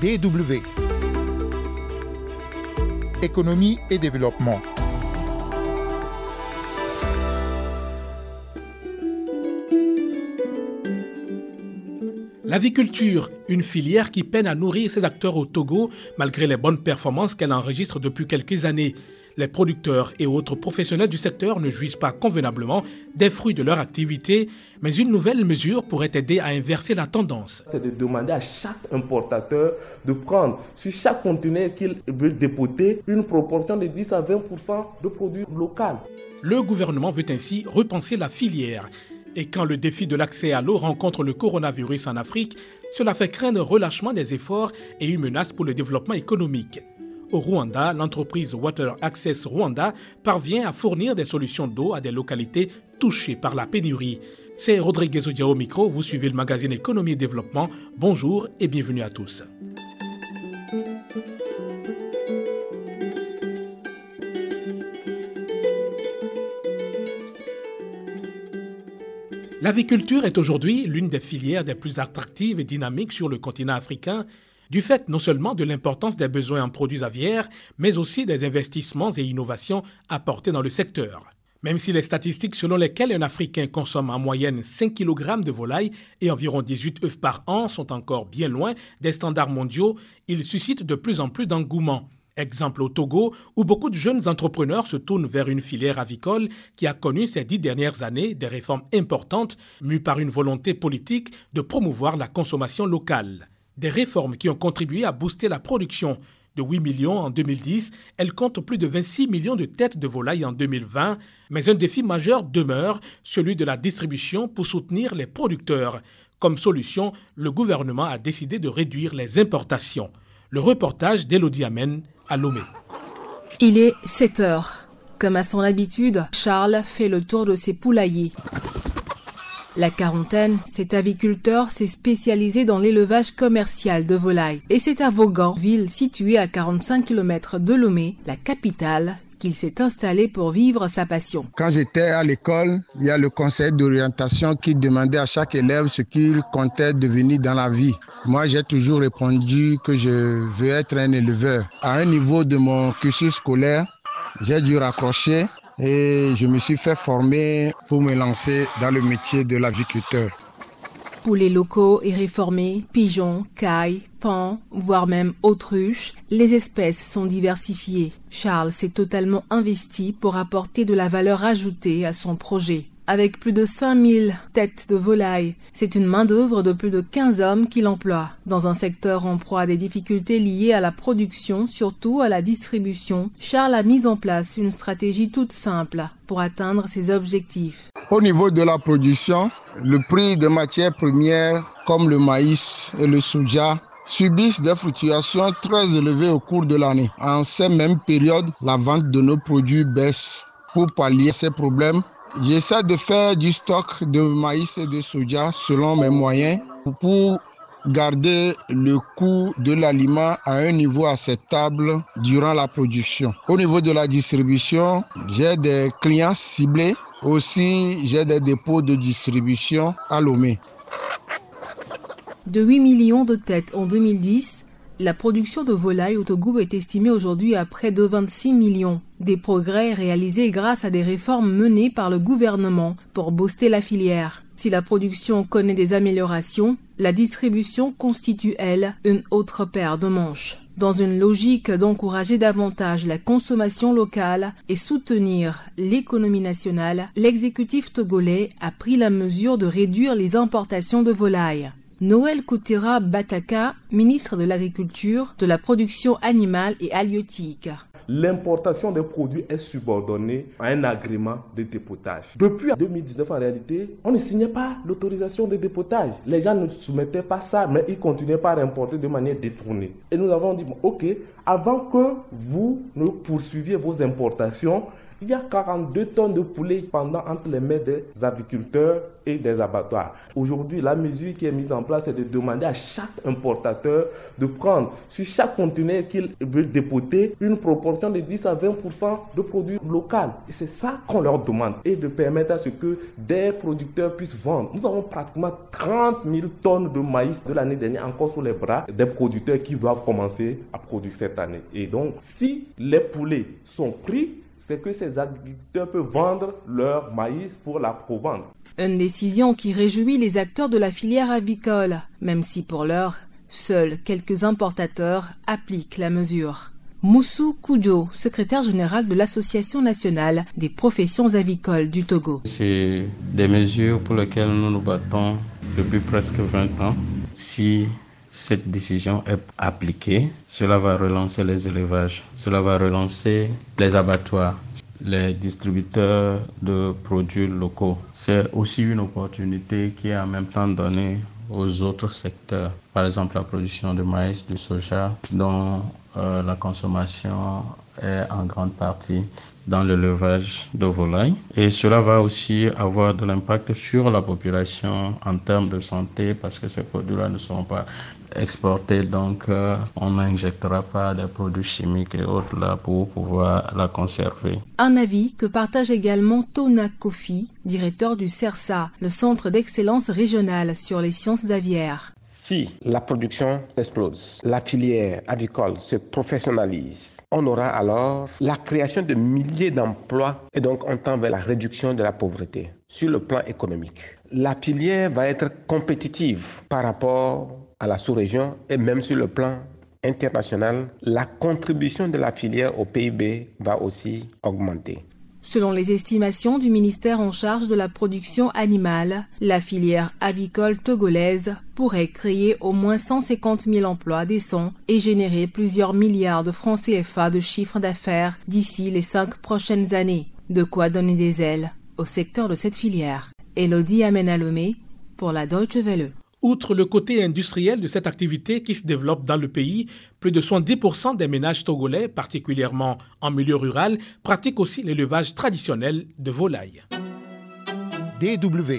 DW. Économie et développement. L'aviculture, une filière qui peine à nourrir ses acteurs au Togo malgré les bonnes performances qu'elle enregistre depuis quelques années. Les producteurs et autres professionnels du secteur ne jouissent pas convenablement des fruits de leur activité, mais une nouvelle mesure pourrait aider à inverser la tendance. C'est de demander à chaque importateur de prendre sur chaque conteneur qu'il veut dépoter une proportion de 10 à 20% de produits locaux. Le gouvernement veut ainsi repenser la filière. Et quand le défi de l'accès à l'eau rencontre le coronavirus en Afrique, cela fait craindre un relâchement des efforts et une menace pour le développement économique. Au Rwanda, l'entreprise Water Access Rwanda parvient à fournir des solutions d'eau à des localités touchées par la pénurie. C'est Rodriguez Odia micro, vous suivez le magazine Économie et Développement. Bonjour et bienvenue à tous. L'aviculture est aujourd'hui l'une des filières des plus attractives et dynamiques sur le continent africain, du fait non seulement de l'importance des besoins en produits aviaires, mais aussi des investissements et innovations apportés dans le secteur. Même si les statistiques selon lesquelles un Africain consomme en moyenne 5 kg de volaille et environ 18 œufs par an sont encore bien loin des standards mondiaux, ils suscitent de plus en plus d'engouement. Exemple au Togo, où beaucoup de jeunes entrepreneurs se tournent vers une filière avicole qui a connu ces dix dernières années des réformes importantes, mues par une volonté politique de promouvoir la consommation locale. Des réformes qui ont contribué à booster la production. De 8 millions en 2010, elle compte plus de 26 millions de têtes de volaille en 2020, mais un défi majeur demeure, celui de la distribution pour soutenir les producteurs. Comme solution, le gouvernement a décidé de réduire les importations. Le reportage d'Elodie Amen à Lomé. Il est 7 heures. Comme à son habitude, Charles fait le tour de ses poulaillers. La quarantaine, cet aviculteur s'est spécialisé dans l'élevage commercial de volailles. Et c'est à Vaughan, ville située à 45 km de Lomé, la capitale, qu'il s'est installé pour vivre sa passion. Quand j'étais à l'école, il y a le conseil d'orientation qui demandait à chaque élève ce qu'il comptait devenir dans la vie. Moi, j'ai toujours répondu que je veux être un éleveur. À un niveau de mon cursus scolaire, j'ai dû raccrocher et je me suis fait former pour me lancer dans le métier de l'aviculteur. Poulets locaux et réformés, pigeons, cailles, pans, voire même autruches, les espèces sont diversifiées. Charles s'est totalement investi pour apporter de la valeur ajoutée à son projet. Avec plus de 5000 têtes de volailles, c'est une main-d'œuvre de plus de 15 hommes qu'il emploie. Dans un secteur en proie à des difficultés liées à la production, surtout à la distribution, Charles a mis en place une stratégie toute simple pour atteindre ses objectifs. Au niveau de la production, le prix des matières premières comme le maïs et le soja subissent des fluctuations très élevées au cours de l'année. En ces mêmes périodes, la vente de nos produits baisse. Pour pallier ces problèmes, J'essaie de faire du stock de maïs et de soja selon mes moyens pour garder le coût de l'aliment à un niveau acceptable durant la production. Au niveau de la distribution, j'ai des clients ciblés. Aussi, j'ai des dépôts de distribution à Lomé. De 8 millions de têtes en 2010, la production de volailles au Togo est estimée aujourd'hui à près de 26 millions. Des progrès réalisés grâce à des réformes menées par le gouvernement pour booster la filière. Si la production connaît des améliorations, la distribution constitue, elle, une autre paire de manches. Dans une logique d'encourager davantage la consommation locale et soutenir l'économie nationale, l'exécutif togolais a pris la mesure de réduire les importations de volailles. Noël Koutera Bataka, ministre de l'Agriculture, de la Production animale et halieutique. L'importation des produits est subordonnée à un agrément de dépotage. Depuis 2019, en réalité, on ne signait pas l'autorisation de dépotage. Les gens ne soumettaient pas ça, mais ils continuaient par importer de manière détournée. Et nous avons dit, OK, avant que vous ne poursuiviez vos importations, Il y a 42 tonnes de poulet pendant entre les mains des aviculteurs et des abattoirs. Aujourd'hui, la mesure qui est mise en place est de demander à chaque importateur de prendre sur chaque conteneur qu'il veut dépoter une proportion de 10 à 20 de produits locaux. Et c'est ça qu'on leur demande et de permettre à ce que des producteurs puissent vendre. Nous avons pratiquement 30 000 tonnes de maïs de l'année dernière encore sous les bras des producteurs qui doivent commencer à produire cette année. Et donc, si les poulets sont pris, c'est que ces agriculteurs peuvent vendre leur maïs pour la provente. Une décision qui réjouit les acteurs de la filière avicole, même si pour l'heure, seuls quelques importateurs appliquent la mesure. Moussou Koujo, secrétaire général de l'Association nationale des professions avicoles du Togo. C'est des mesures pour lesquelles nous nous battons depuis presque 20 ans. Si cette décision est appliquée, cela va relancer les élevages, cela va relancer les abattoirs, les distributeurs de produits locaux. C'est aussi une opportunité qui est en même temps donnée aux autres secteurs, par exemple la production de maïs, du soja, dont euh, la consommation est en grande partie dans l'élevage de volailles. Et cela va aussi avoir de l'impact sur la population en termes de santé parce que ces produits-là ne seront pas exportés. Donc, euh, on n'injectera pas des produits chimiques et autres là pour pouvoir la conserver. Un avis que partage également Tona Kofi, directeur du CERSA, le Centre d'excellence régionale sur les sciences aviaires. Si la production explose, la filière avicole se professionnalise, on aura alors la création de milliers d'emplois et donc on tend vers la réduction de la pauvreté. Sur le plan économique, la filière va être compétitive par rapport à la sous-région et même sur le plan international, la contribution de la filière au PIB va aussi augmenter. Selon les estimations du ministère en charge de la production animale, la filière avicole togolaise pourrait créer au moins 150 000 emplois décents et générer plusieurs milliards de francs CFA de chiffre d'affaires d'ici les cinq prochaines années. De quoi donner des ailes au secteur de cette filière. Elodie Amenalomé pour la Deutsche Welle. Outre le côté industriel de cette activité qui se développe dans le pays, plus de 70% des ménages togolais, particulièrement en milieu rural, pratiquent aussi l'élevage traditionnel de volailles. DW.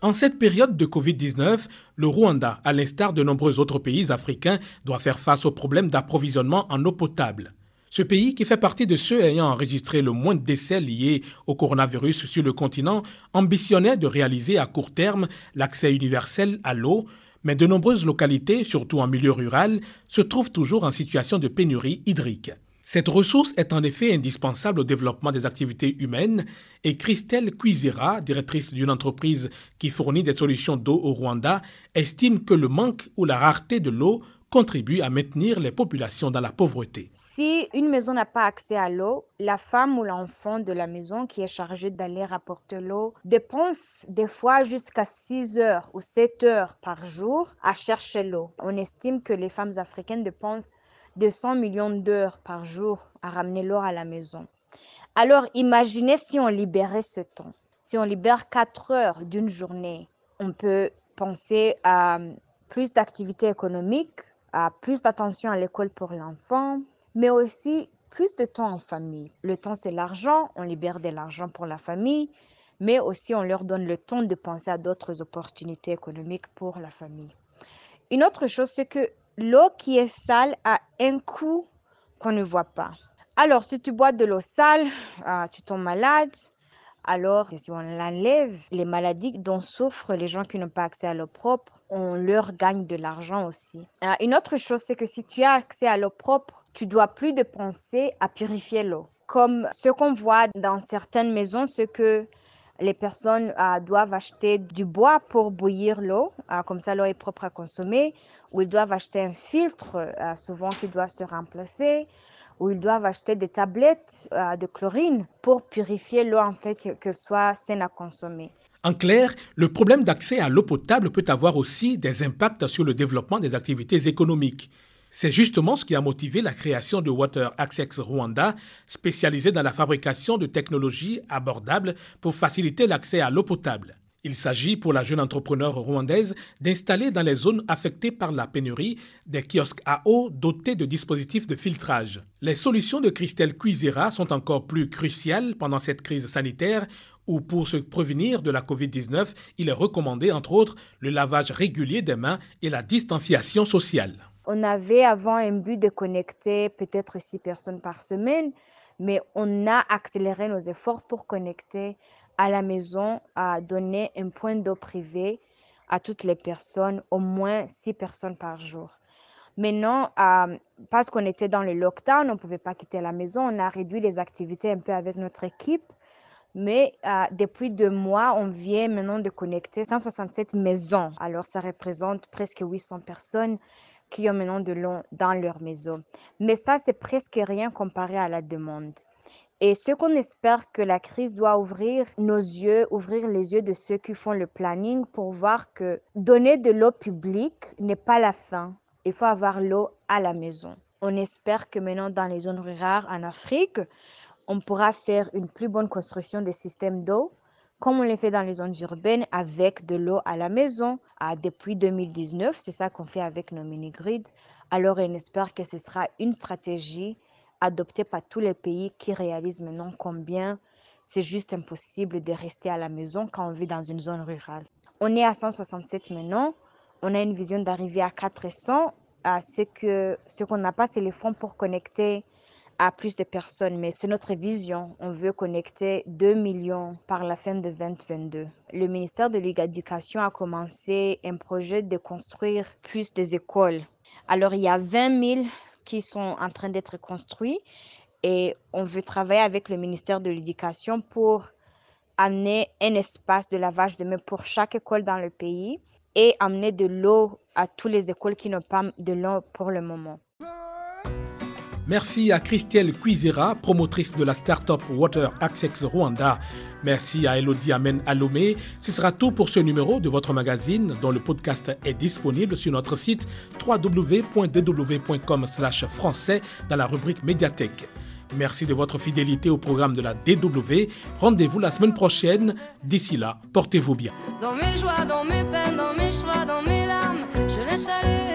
En cette période de Covid-19, le Rwanda, à l'instar de nombreux autres pays africains, doit faire face aux problèmes d'approvisionnement en eau potable. Ce pays, qui fait partie de ceux ayant enregistré le moins de décès liés au coronavirus sur le continent, ambitionnait de réaliser à court terme l'accès universel à l'eau, mais de nombreuses localités, surtout en milieu rural, se trouvent toujours en situation de pénurie hydrique. Cette ressource est en effet indispensable au développement des activités humaines et Christelle Cuisera, directrice d'une entreprise qui fournit des solutions d'eau au Rwanda, estime que le manque ou la rareté de l'eau contribue à maintenir les populations dans la pauvreté. Si une maison n'a pas accès à l'eau, la femme ou l'enfant de la maison qui est chargé d'aller rapporter l'eau dépense des fois jusqu'à 6 heures ou 7 heures par jour à chercher l'eau. On estime que les femmes africaines dépensent 200 millions d'heures par jour à ramener l'eau à la maison. Alors imaginez si on libérait ce temps. Si on libère 4 heures d'une journée, on peut penser à plus d'activités économiques, plus d'attention à l'école pour l'enfant, mais aussi plus de temps en famille. Le temps, c'est l'argent, on libère de l'argent pour la famille, mais aussi on leur donne le temps de penser à d'autres opportunités économiques pour la famille. Une autre chose, c'est que l'eau qui est sale a un coût qu'on ne voit pas. Alors, si tu bois de l'eau sale, ah, tu tombes malade. Alors, si on l'enlève, les maladies dont souffrent les gens qui n'ont pas accès à l'eau propre, on leur gagne de l'argent aussi. Euh, une autre chose, c'est que si tu as accès à l'eau propre, tu dois plus de penser à purifier l'eau. Comme ce qu'on voit dans certaines maisons, c'est que les personnes euh, doivent acheter du bois pour bouillir l'eau, euh, comme ça l'eau est propre à consommer, ou ils doivent acheter un filtre, souvent qui doit se remplacer, ou ils doivent acheter des tablettes de chlorine pour purifier l'eau en fait qu'elle soit saine à consommer. En clair, le problème d'accès à l'eau potable peut avoir aussi des impacts sur le développement des activités économiques. C'est justement ce qui a motivé la création de Water Access Rwanda, spécialisée dans la fabrication de technologies abordables pour faciliter l'accès à l'eau potable. Il s'agit pour la jeune entrepreneure rwandaise d'installer dans les zones affectées par la pénurie des kiosques à eau dotés de dispositifs de filtrage. Les solutions de Christelle Cuisera sont encore plus cruciales pendant cette crise sanitaire où pour se prévenir de la COVID-19, il est recommandé entre autres le lavage régulier des mains et la distanciation sociale. On avait avant un but de connecter peut-être six personnes par semaine, mais on a accéléré nos efforts pour connecter à la maison, à donner un point d'eau privé à toutes les personnes, au moins six personnes par jour. Maintenant, euh, parce qu'on était dans le lockdown, on ne pouvait pas quitter la maison, on a réduit les activités un peu avec notre équipe. Mais euh, depuis deux mois, on vient maintenant de connecter 167 maisons. Alors, ça représente presque 800 personnes qui ont maintenant de l'eau dans leur maison. Mais ça, c'est presque rien comparé à la demande. Et ce qu'on espère que la crise doit ouvrir nos yeux, ouvrir les yeux de ceux qui font le planning pour voir que donner de l'eau publique n'est pas la fin. Il faut avoir l'eau à la maison. On espère que maintenant dans les zones rurales en Afrique, on pourra faire une plus bonne construction des systèmes d'eau comme on le fait dans les zones urbaines avec de l'eau à la maison. Ah, depuis 2019, c'est ça qu'on fait avec nos mini-grids. Alors, on espère que ce sera une stratégie adoptée par tous les pays qui réalisent maintenant combien c'est juste impossible de rester à la maison quand on vit dans une zone rurale. On est à 167 maintenant. On a une vision d'arriver à 400. À ce que ce qu'on n'a pas, c'est les fonds pour connecter à plus de personnes, mais c'est notre vision. On veut connecter 2 millions par la fin de 2022. Le ministère de l'Éducation a commencé un projet de construire plus des écoles. Alors, il y a 20 000 qui sont en train d'être construits et on veut travailler avec le ministère de l'Éducation pour amener un espace de lavage de mains pour chaque école dans le pays et amener de l'eau à toutes les écoles qui n'ont pas de l'eau pour le moment. Merci à Christelle Cuisera, promotrice de la start-up Water Access Rwanda. Merci à Elodie Amen Alomé. Ce sera tout pour ce numéro de votre magazine dont le podcast est disponible sur notre site www.dw.com/français dans la rubrique médiathèque. Merci de votre fidélité au programme de la DW. Rendez-vous la semaine prochaine. D'ici là, portez-vous bien. Dans mes joies, dans mes peines, dans mes choix, dans mes larmes, je laisse aller.